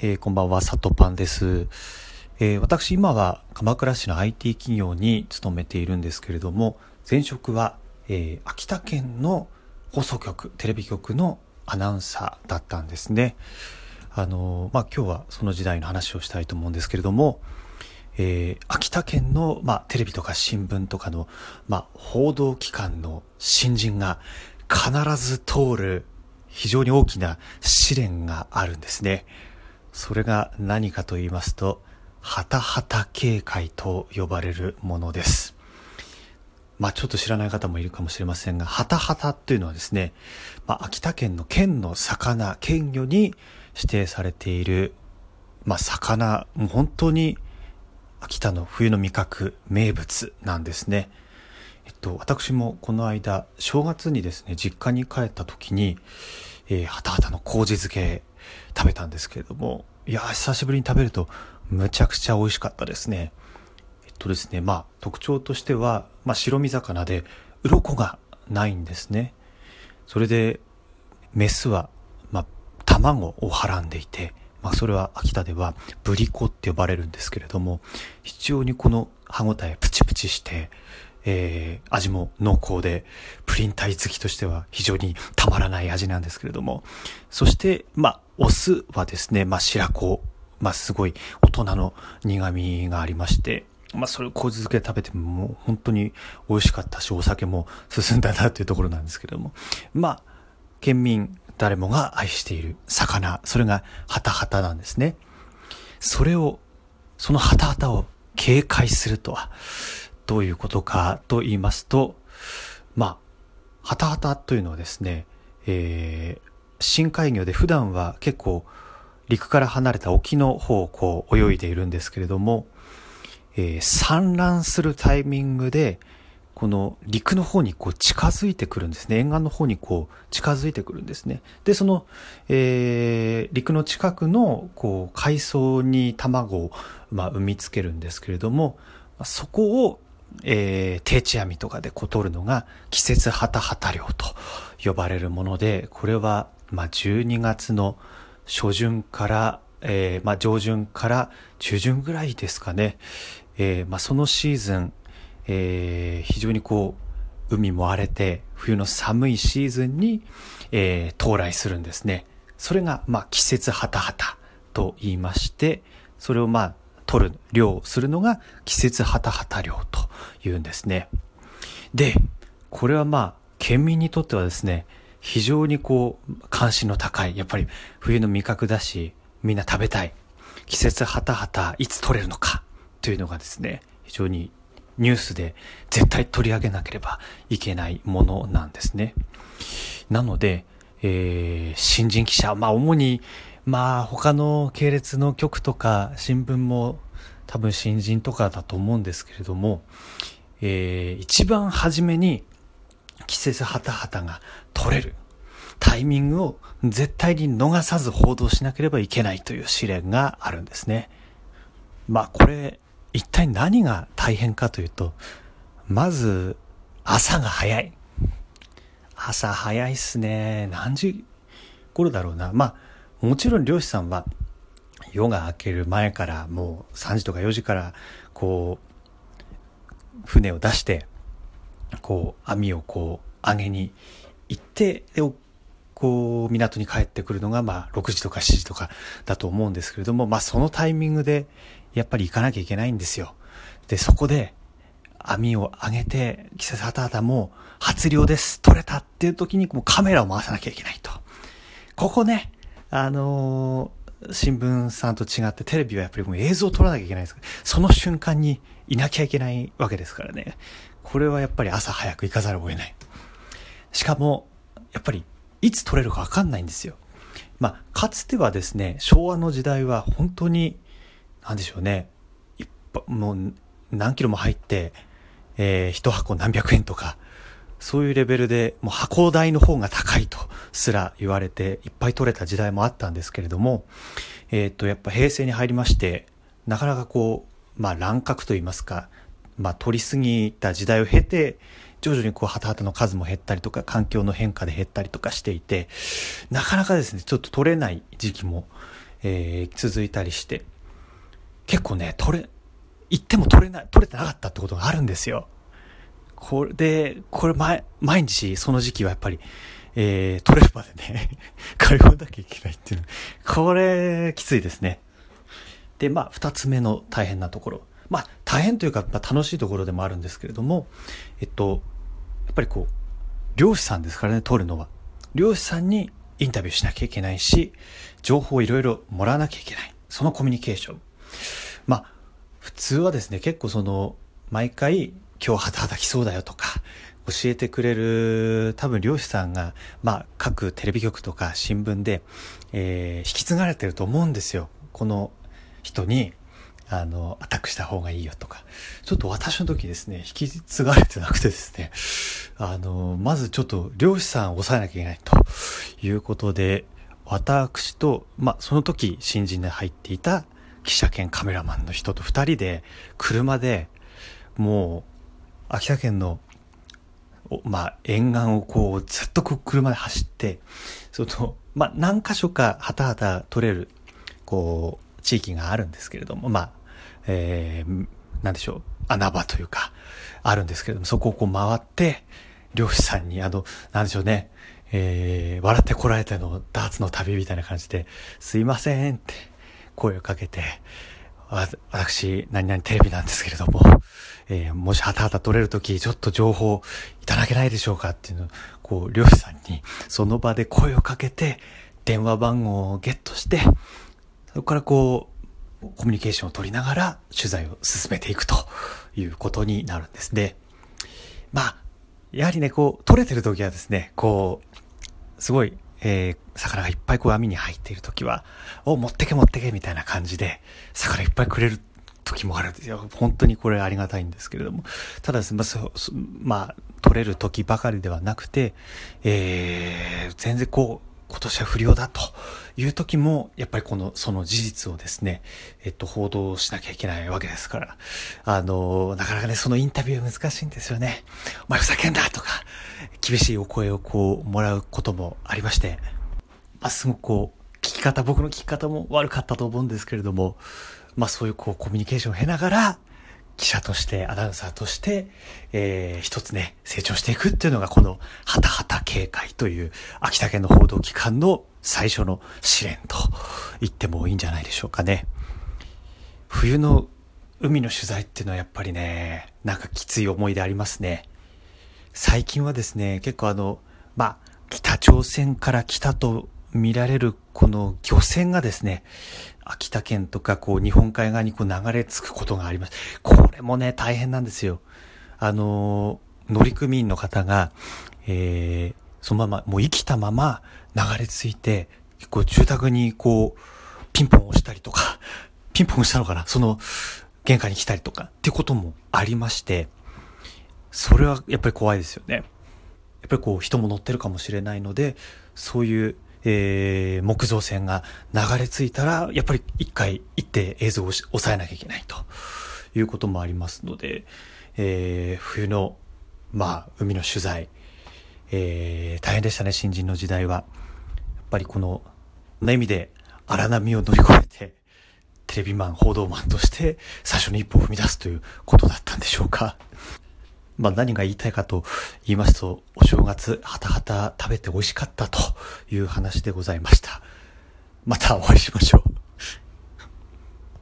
えー、こんばんは、佐藤パンです。えー、私、今は鎌倉市の IT 企業に勤めているんですけれども、前職は、えー、秋田県の放送局、テレビ局のアナウンサーだったんですね。あのまあ、今日はその時代の話をしたいと思うんですけれども、えー、秋田県の、まあ、テレビとか新聞とかの、まあ、報道機関の新人が必ず通る非常に大きな試練があるんですね。それが何かと言いますと、ハタハタ警戒と呼ばれるものです。まあちょっと知らない方もいるかもしれませんが、ハタハタっていうのはですね、まあ秋田県の県の魚、県魚に指定されている、まあ魚、もう本当に秋田の冬の味覚、名物なんですね。えっと、私もこの間、正月にですね、実家に帰った時に、えー、はたはたの麹漬け食べたんですけれども、いや、久しぶりに食べると、むちゃくちゃ美味しかったですね。えっとですね、まあ、特徴としては、まあ、白身魚で、鱗がないんですね。それで、メスは、まあ、卵をはらんでいて、まあ、それは秋田ではブリコって呼ばれるんですけれども、非常にこの歯ごたえプチプチして、えー、味も濃厚で、プリン体好きとしては非常にたまらない味なんですけれども、そして、まあ、お酢はですね、まあ、白子、まあ、すごい大人の苦味がありまして、まあ、それを麹漬けで食べてももう本当に美味しかったし、お酒も進んだなというところなんですけれども、まあ、県民誰もが愛している魚、それがハタハタなんですね。それを、そのハタハタを警戒するとは、どういうことかと言いますと、まあ、ハタハタというのはですね、えー、深海魚で普段は結構陸から離れた沖の方をこう泳いでいるんですけれども、えー、産卵するタイミングで、この陸の方にこう近づいてくるんですね。沿岸の方にこう近づいてくるんですね。で、その、えー、陸の近くのこう海藻に卵を、まあ、産みつけるんですけれども、そこをえー、定置網とかでこ取るのが季節ハタハタ漁と呼ばれるもので、これは、まあ、12月の初旬から、えー、まあ、上旬から中旬ぐらいですかね。えー、まあ、そのシーズン、えー、非常にこう、海も荒れて、冬の寒いシーズンに、えー、到来するんですね。それが、まあ、季節ハタハタと言いまして、それをまあ、取る、漁するのが季節ハタハタ漁と言うんですね。で、これはまあ、県民にとってはですね、非常にこう、関心の高い、やっぱり冬の味覚だし、みんな食べたい。季節ハタハタいつ取れるのかというのがですね、非常にニュースで絶対取り上げなければいけないものなんですね。なので、えー、新人記者、まあ主にまあ他の系列の局とか新聞も多分新人とかだと思うんですけれども、えー、一番初めに季節ハタハタが取れるタイミングを絶対に逃さず報道しなければいけないという試練があるんですね。まあこれ一体何が大変かというと、まず朝が早い。朝早いっすね。何時頃だろうな。まあもちろん漁師さんは夜が明ける前からもう3時とか4時からこう船を出してこう網をこう上げに行ってでこう港に帰ってくるのがまあ6時とか7時とかだと思うんですけれどもまあそのタイミングでやっぱり行かなきゃいけないんですよ。でそこで網を上げて季節はたはたもう初漁です取れたっていう時にもうカメラを回さなきゃいけないと。ここねあのー、新聞さんと違ってテレビはやっぱりもう映像を撮らなきゃいけないですその瞬間にいなきゃいけないわけですからね。これはやっぱり朝早く行かざるを得ない。しかも、やっぱりいつ撮れるかわかんないんですよ。まあ、かつてはですね、昭和の時代は本当に、なんでしょうね、もう何キロも入って、えー、一箱何百円とか、そういうレベルで、もう箱代の方が高いとすら言われて、いっぱい取れた時代もあったんですけれども、えっ、と、やっぱ平成に入りまして、なかなかこう、まあ乱獲といいますか、まあ取りすぎた時代を経て、徐々にこう、ハタハタの数も減ったりとか、環境の変化で減ったりとかしていて、なかなかですね、ちょっと取れない時期も、えー、続いたりして、結構ね、取れ、行っても取れない、取れてなかったってことがあるんですよ。これで、これ毎、毎日その時期はやっぱり、えー、取れるまでね、通わなきゃいけないっていう。これ、きついですね。で、まあ、二つ目の大変なところ。まあ、大変というか、まあ、楽しいところでもあるんですけれども、えっと、やっぱりこう、漁師さんですからね、取るのは。漁師さんにインタビューしなきゃいけないし、情報をいろいろもらわなきゃいけない。そのコミュニケーション。まあ、普通はですね、結構その、毎回、今日はたきそうだよとか、教えてくれる多分漁師さんが、まあ、各テレビ局とか新聞で、えー、引き継がれてると思うんですよ。この人に、あの、アタックした方がいいよとか。ちょっと私の時ですね、引き継がれてなくてですね、あの、まずちょっと漁師さんを抑えなきゃいけないということで、私と、まあ、その時新人で入っていた記者兼カメラマンの人と二人で、車で、もう、秋田県の、まあ、沿岸をこう、ずっとこう車で走って、その、まあ、何箇所かはたはた取れる、こう、地域があるんですけれども、まあ、えー、なんでしょう、穴場というか、あるんですけれども、そこをこう回って、漁師さんに、あの、なんでしょうね、えー、笑ってこられてのダーツの旅みたいな感じで、すいませんって声をかけて、私、何々テレビなんですけれども、えー、もしはたはた撮れるとき、ちょっと情報いただけないでしょうかっていうのを、こう、漁師さんにその場で声をかけて、電話番号をゲットして、そこからこう、コミュニケーションを取りながら取材を進めていくということになるんですね。まあ、やはりね、こう、取れてる時はですね、こう、すごい、えー、魚がいっぱいこう網に入っている時は、お、持ってけ持ってけみたいな感じで、魚いっぱいくれる時もあるんですよ。本当にこれありがたいんですけれども。ただですね、まあ、取れる時ばかりではなくて、えー、全然こう、今年は不良だという時も、やっぱりこの、その事実をですね、えっと、報道しなきゃいけないわけですから、あの、なかなかね、そのインタビュー難しいんですよね。お前ふざけんなとか、厳しいお声をこう、もらうこともありまして、まあ、すごくこう、聞き方、僕の聞き方も悪かったと思うんですけれども、まあそういうこう、コミュニケーションを経ながら、記者として、アナウンサーとして、えー、一つね、成長していくっていうのがこの、はたはた警戒という、秋田県の報道機関の最初の試練と言ってもいいんじゃないでしょうかね。冬の海の取材っていうのはやっぱりね、なんかきつい思い出ありますね。最近はですね、結構あの、まあ、北朝鮮から来たと見られるこの漁船がですね、秋田県とかこう日本海側にこう流れ着くことがあります。これもね、大変なんですよ。あの、乗組員の方が、えー、そのまま、もう生きたまま流れ着いて、結構住宅にこう、ピンポン押したりとか、ピンポン押したのかな？その、玄関に来たりとかってこともありまして、それはやっぱり怖いですよね。やっぱりこう人も乗ってるかもしれないので、そういうえー、木造船が流れ着いたら、やっぱり一回行って映像を抑えなきゃいけないということもありますので、えー、冬の、まあ、海の取材、えー、大変でしたね、新人の時代は。やっぱりこの、な意味で荒波を乗り越えて、テレビマン、報道マンとして最初に一歩を踏み出すということだったんでしょうか。まあ何が言いたいかと言いますと、お正月、はたはた食べて美味しかったという話でございました。またお会いしましょう。